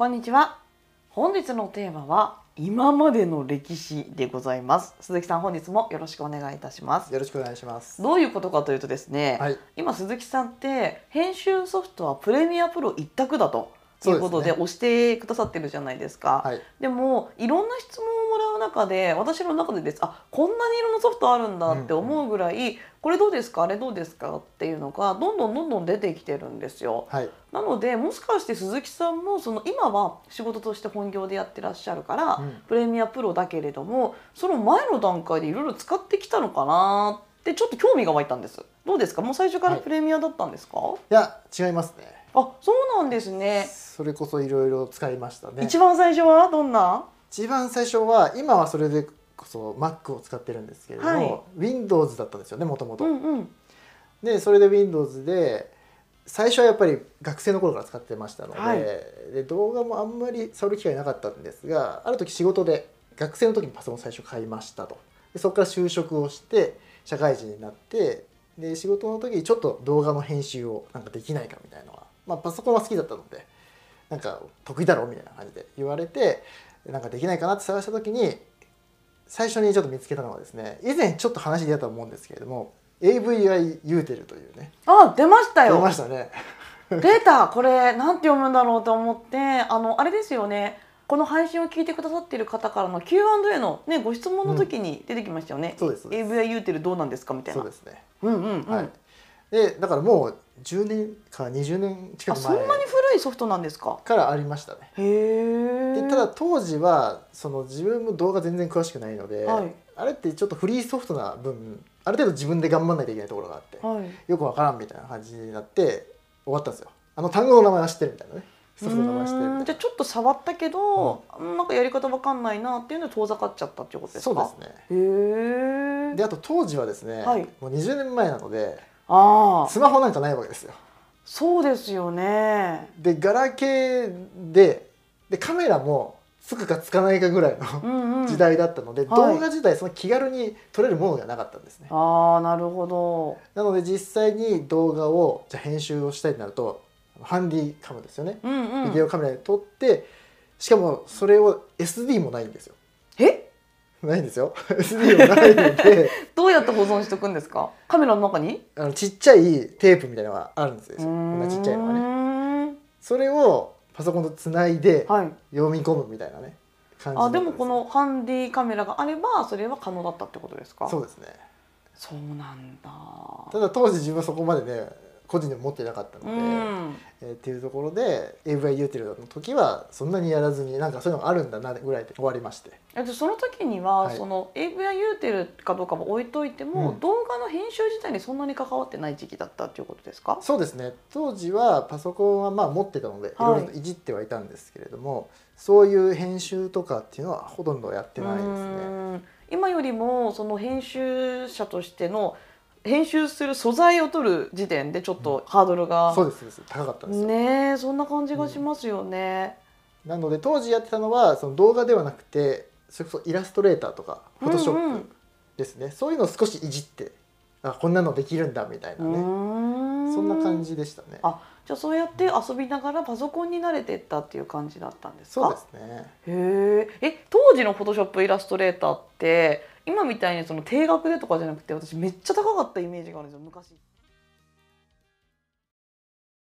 こんにちは。本日のテーマは今までの歴史でございます。鈴木さん本日もよろしくお願いいたします。よろしくお願いします。どういうことかというとですね、はい。今鈴木さんって編集ソフトはプレミアプロ一択だということでね。押してくださってるじゃないですか、はい。でもいろんな質問をもらう中で私の中でですあこんなにいろんなソフトあるんだって思うぐらい、これどうですか？あれどうですか？っていうのがどんどんどんどん出てきてるんですよ。はい。なのでもしかして鈴木さんもその今は仕事として本業でやってらっしゃるから、うんプレミアプロだけれどもその前の段階でいろいろ使ってきたのかなってちょっと興味が湧いたんです。どうですか？もう最初からはいプレミアだったんですか、いや違いますね。あそうなんですね。それこそいろいろ使いましたね。一番最初は？どんな？一番最初は今はそれでこそ Mac を使ってるんですけれども、はい。Windows だったんですよねもともとう。んうん。でそれで Windows で最初はやっぱり学生の頃から使ってましたので,、はい。で動画もあんまり触る機会なかったんですがある時仕事で学生の時にパソコン最初買いましたと。でそこから就職をして社会人になってで仕事の時にちょっと動画の編集をなんかできないかみたいなのは、まあ、パソコンは好きだったのでなんか得意だろうみたいな感じで言われてなんかできないかなって探した時に最初にちょっと見つけたのはですね以前ちょっと話出たと思うんですけれども AVI ユーテルというね。あ出ました出よましたね。出た。これなんて読むんだろうと思ってあのあれですよね。この配信を聞いてくださっている方からの Q&A の、ね、ご質問の時に出てきましたよね、そうですそうです。AVI 言うてるどうなんですかみたいな。そうですね、うんうんうん、はいでだからもう10年か20年近く前あそんなに古いソフトなんですか？からありましたね。へえでただ当時はその自分も動画全然詳しくないので、はい。あれってちょっとフリーソフトな分ある程度自分で頑張んないといけないところがあって、はい。よくわからんみたいな感じになって終わったんですよ。あの単語の名前は知ってるみたいなね。ソフトの名前は知ってるじゃあちょっと触ったけど、なんかやり方わかんないなっていうので遠ざかっちゃったっていうことなですか？そうですね。へえであと当時はですね、はい。もう20年前なのでああスマホなんかないわけですよ。そうですよね。でガラケーででカメラもつくかつかないかぐらいの時代だったので、はい。動画自体その気軽に撮れるものがなかったんですね。ああなるほど。なので実際に動画をじゃあ編集をしたいとなるとハンディカムですよね、うんうん。ビデオカメラで撮ってしかもそれを SD もないんですよ。えないんですよ。SD もないので。どうやって保存しておくんですか？カメラの中に？あのちっちゃいテープみたいなのがあるんですよ。こんなちっちゃいのがね。ねそれをパソコンとつないではい。読み込むみたいなね。感じだあですもこのハンディカメラがあればそれは可能だったってことですか？そうですね。そうなんだ。ただ当時自分はそこまでね個人でも持ってなかったので、うん。えーっていうところで AVI ユーテルの時はそんなにやらずになんかそういうのがあるんだなぐらいで終わりまして。えっとその時には、はい。その AV や言うてるかどうかも置いといても、うん。動画の編集自体にそんなに関わってない時期だったっていうことですか？そうですね。当時はパソコンはまあ持ってたのでいはい。ろいろといじってはいたんですけれども、そういう編集とかっていうのはほとんどやってないですね。今よりもその編集者としての編集する素材を取る時点でちょっとハードルが、そうですそうです。高かったんですよ、ねえそんな感じがしますよね。なので当時やってたのはその動画ではなくてそれこそイラストレーターとかフォトショッうんうん。プですね、そういうのを少しいじってあこんなのできるんだみたいなうねそんな感じでしたね。あじゃあそうやって遊びながらパソコンに慣れてったっていう感じだったんですか？そうですね。へえ。え当時のフォトショップイラストレーターって今みたいにその定額でとかじゃなくて私めっちゃ高かったイメージがあるんですよ昔。